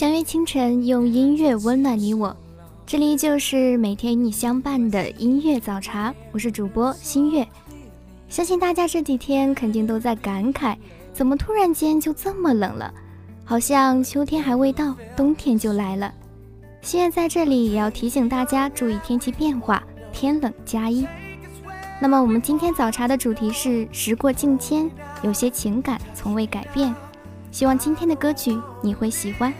相约清晨，用音乐温暖你我。这里就是每天与你相伴的音乐早茶，我是主播新月。相信大家这几天肯定都在感慨，怎么突然间就这么冷了？好像秋天还未到，冬天就来了。新月在这里也要提醒大家注意天气变化，天冷加衣。那么我们今天早茶的主题是时过境迁，有些情感从未改变。希望今天的歌曲你会喜欢。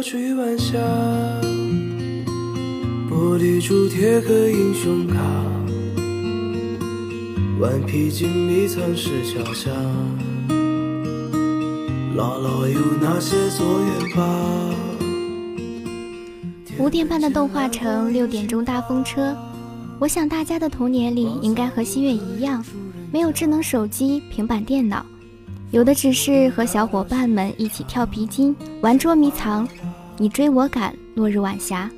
赤脚追晚霞，玻璃珠贴个英雄卡，顽皮筋迷藏石桥下，姥姥有那些作业吧。五点半的动画城，六点钟大风车。我想大家的童年里应该和心月一样，没有智能手机、平板电脑。有的只是和小伙伴们一起跳皮筋、玩捉迷藏，你追我赶，落日晚霞。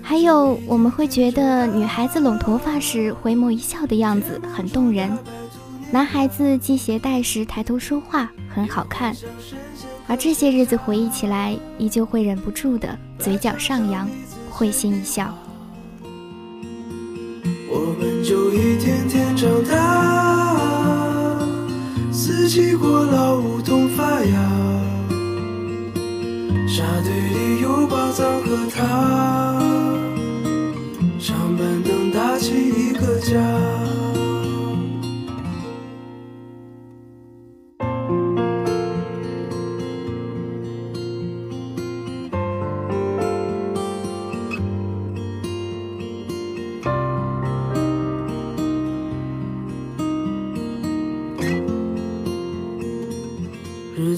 还有，我们会觉得女孩子拢头发时回眸一笑的样子很动人。男孩子系鞋带时抬头说话很好看，而这些日子回忆起来，依旧会忍不住的嘴角上扬，会心一笑。我们就一天天长大，四季过老，梧桐发芽。沙堆里有宝藏和他，长板凳搭起一个家。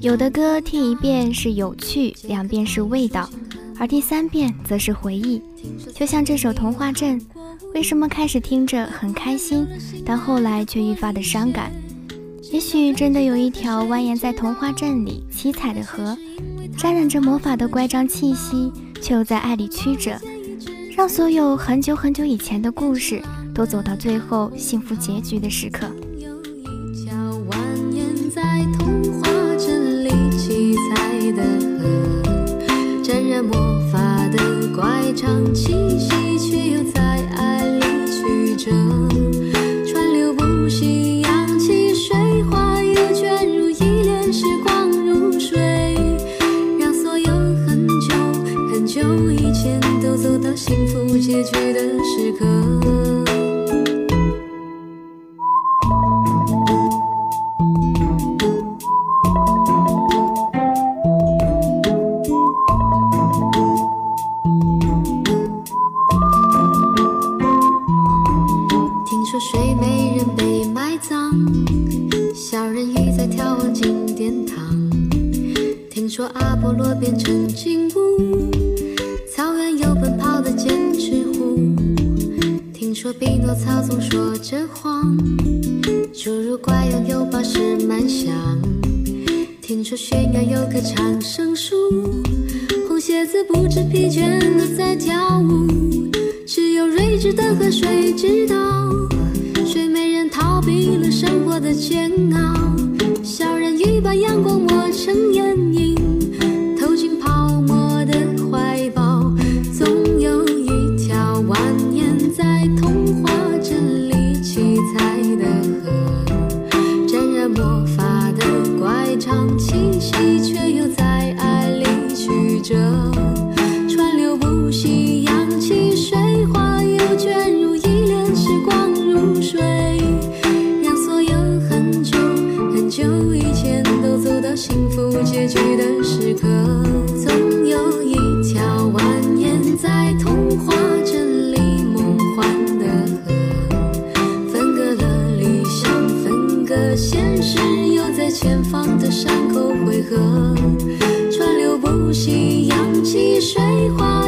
有的歌听一遍是有趣，两遍是味道，而第三遍则是回忆。就像这首《童话镇》，为什么开始听着很开心，但后来却愈发的伤感？也许真的有一条蜿蜒在童话镇里七彩的河，沾染着魔法的乖张气息，却又在爱里曲折，让所有很久很久以前的故事都走到最后幸福结局的时刻。的河，沾染魔法的乖张气息，疲倦的在跳舞只有睿智的河水知道睡美人逃避了生活的煎熬。河，川流不息，扬起水花，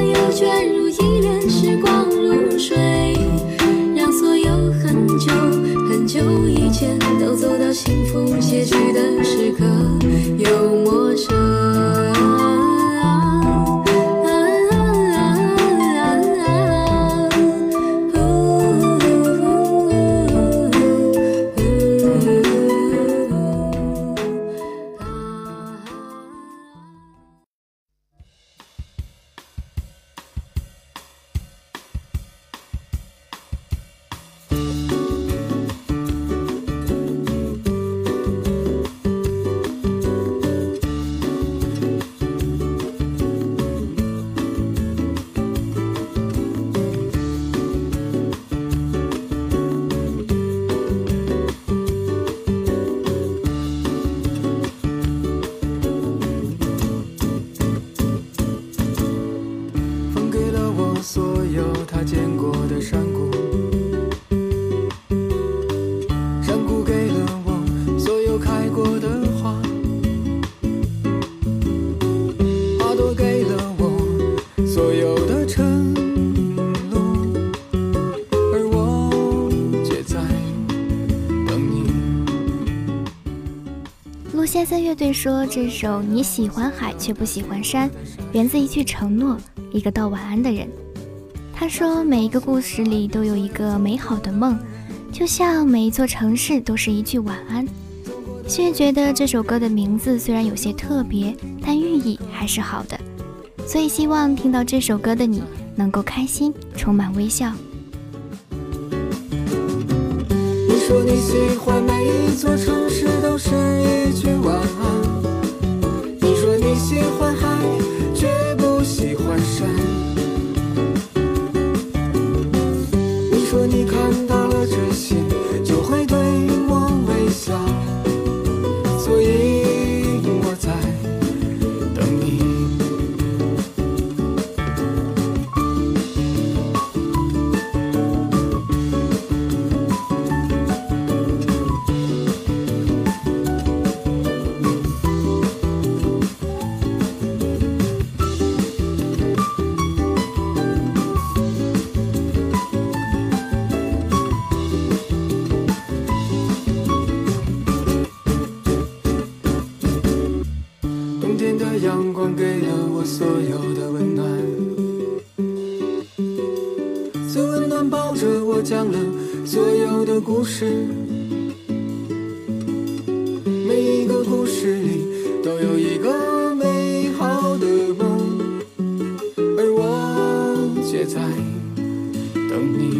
陆先生乐队说，这首你喜欢海却不喜欢山，源自一句承诺，一个道晚安的人。他说，每一个故事里都有一个美好的梦，就像每一座城市都是一句晚安。心月觉得这首歌的名字虽然有些特别，但寓意还是好的，所以希望听到这首歌的你能够开心，充满微笑。你说你喜欢每一座城讲了所有的故事。每一个故事里都有一个美好的梦，而我却在等你。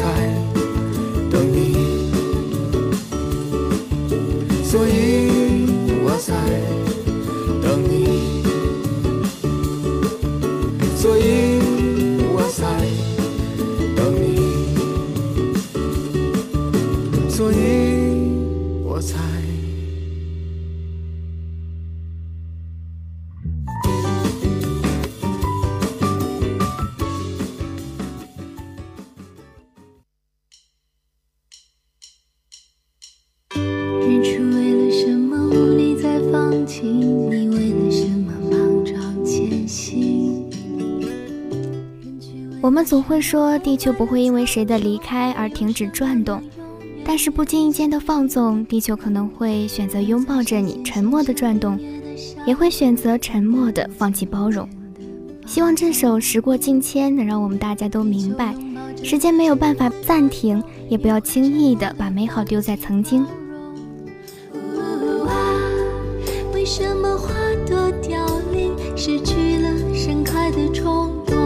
我在等你。所以我在等你。所以我在等你，所以我们总会说地球不会因为谁的离开而停止转动，但是不经意间的放纵，地球可能会选择拥抱着你，沉默的转动，也会选择沉默的放弃包容。希望这首时过境迁能让我们大家都明白，时间没有办法暂停，也不要轻易的把美好丢在曾经。为什么花朵凋零，失去了盛开的冲动。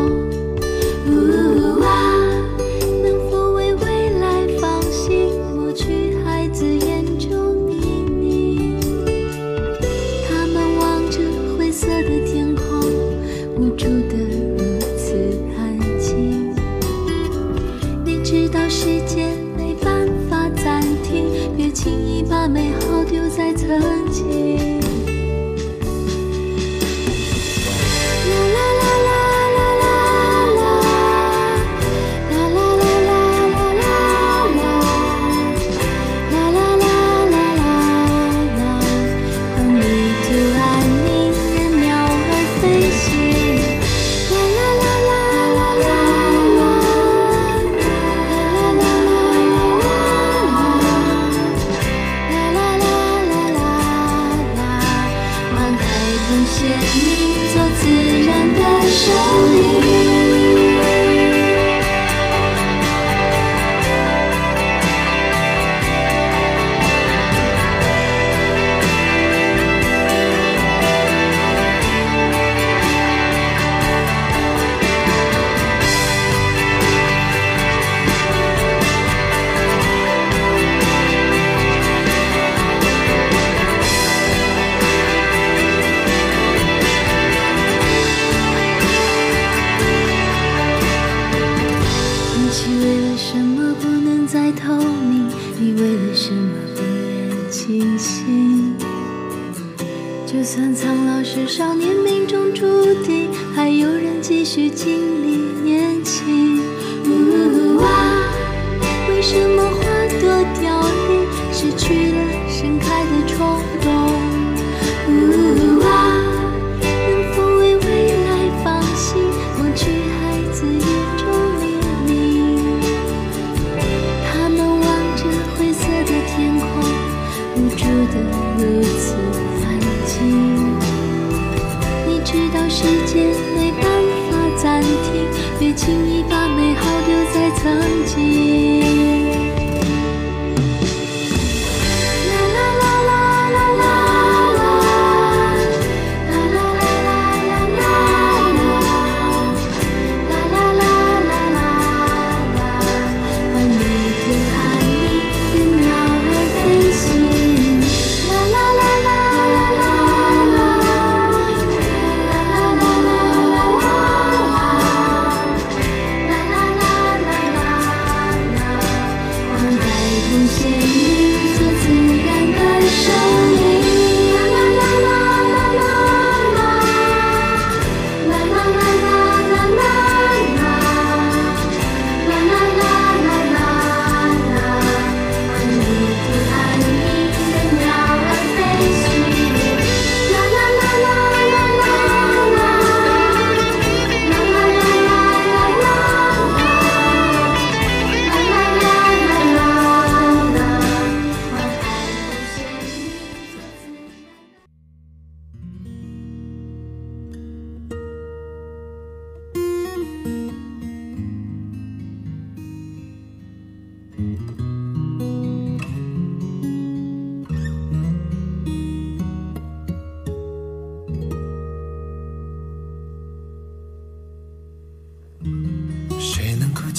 谢你做自然的声音。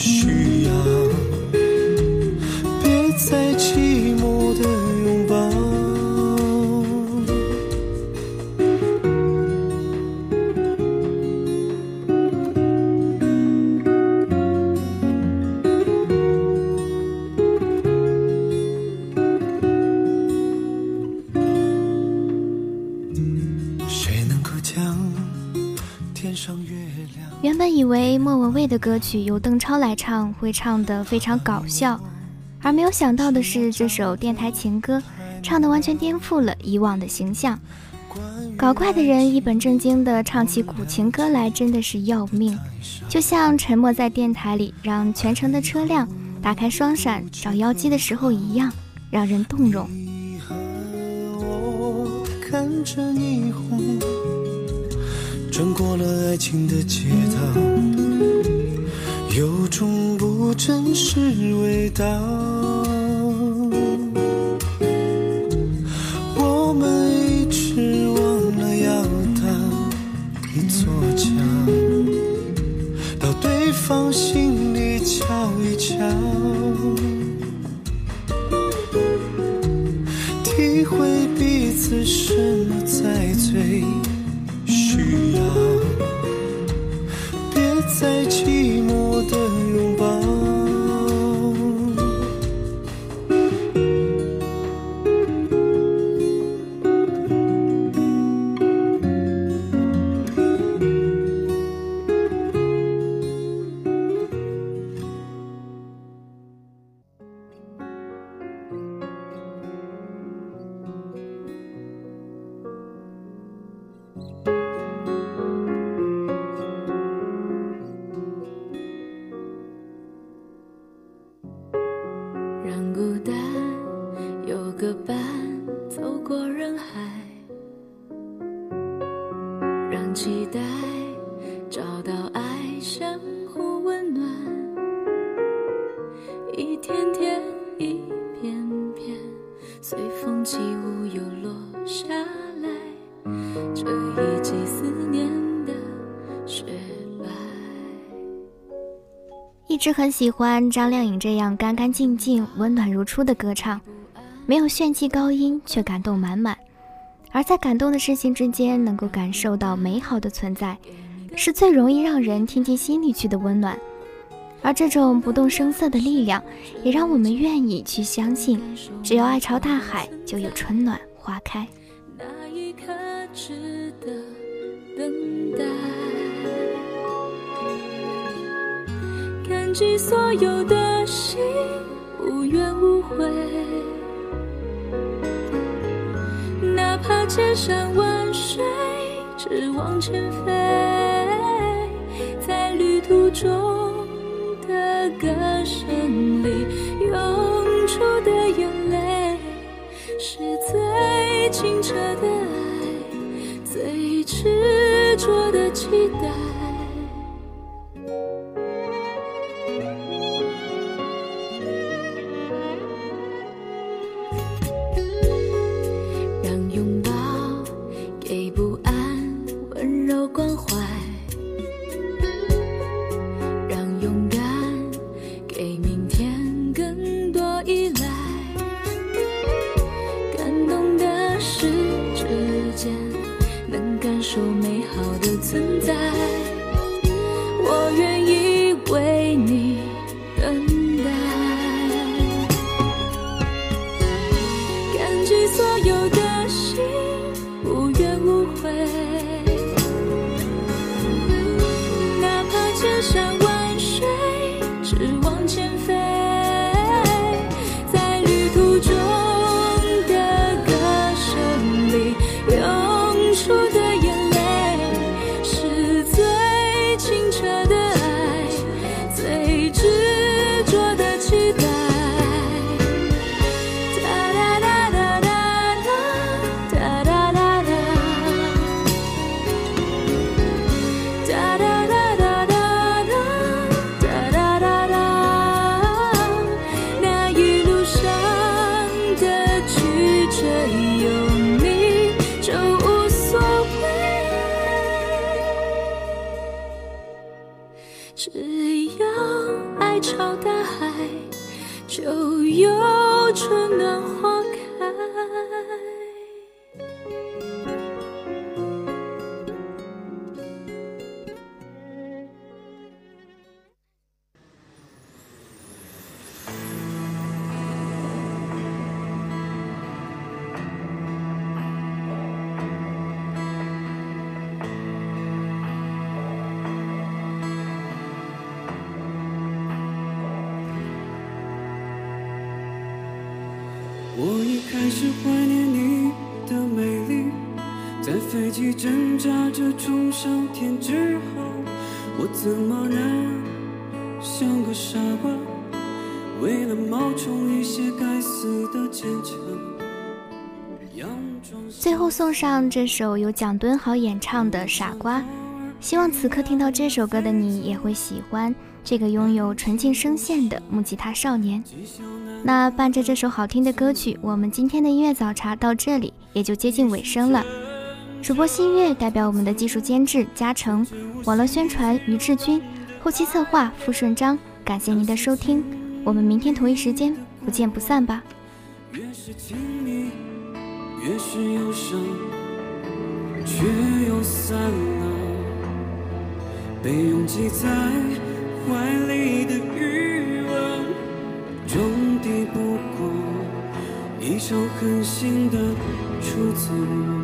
需要。曲由邓超来唱会唱得非常搞笑，而没有想到的是，这首电台情歌唱得完全颠覆了以往的形象。搞怪的人一本正经地唱起古情歌来，真的是要命。就像沉默在电台里让全城的车辆打开双闪找妖姬的时候一样，让人动容。你和我看着霓虹，穿过了爱情的街道，有种不真实味道。我们一直忘了要搭一座桥，到对方心里瞧一瞧。体会彼此什么才最需要，别再直很喜欢张靓颖这样干干净净、温暖如初的歌唱，没有炫技高音，却感动满满。而在感动的事情之间，能够感受到美好的存在，是最容易让人听进心里去的温暖。而这种不动声色的力量，也让我们愿意去相信，只要爱朝大海，就有春暖花开。那一刻值得等待。忘记所有的心，无怨无悔。哪怕千山万水，只往前飞。在旅途中的歌声里，涌出的眼泪，是最清澈的爱，最执着的期待。不安温柔光我已开始怀念你的美丽，在飞机挣扎着冲上天之后，我怎么能像个傻瓜，为了冒充一些该死的坚强，最后送上这首由蒋敦豪演唱的《傻瓜》，希望此刻听到这首歌的你也会喜欢。这个拥有纯净声线的木吉他少年。那伴着这首好听的歌曲，我们今天的音乐早茶到这里也就接近尾声了。主播新月代表我们的技术监制嘉诚，网络宣传于志军，后期策划付顺章，感谢您的收听，我们明天同一时间不见不散吧。越是亲密，越是忧伤，却又散了。被拥挤在怀里的余温，终抵不过一首狠心的出走。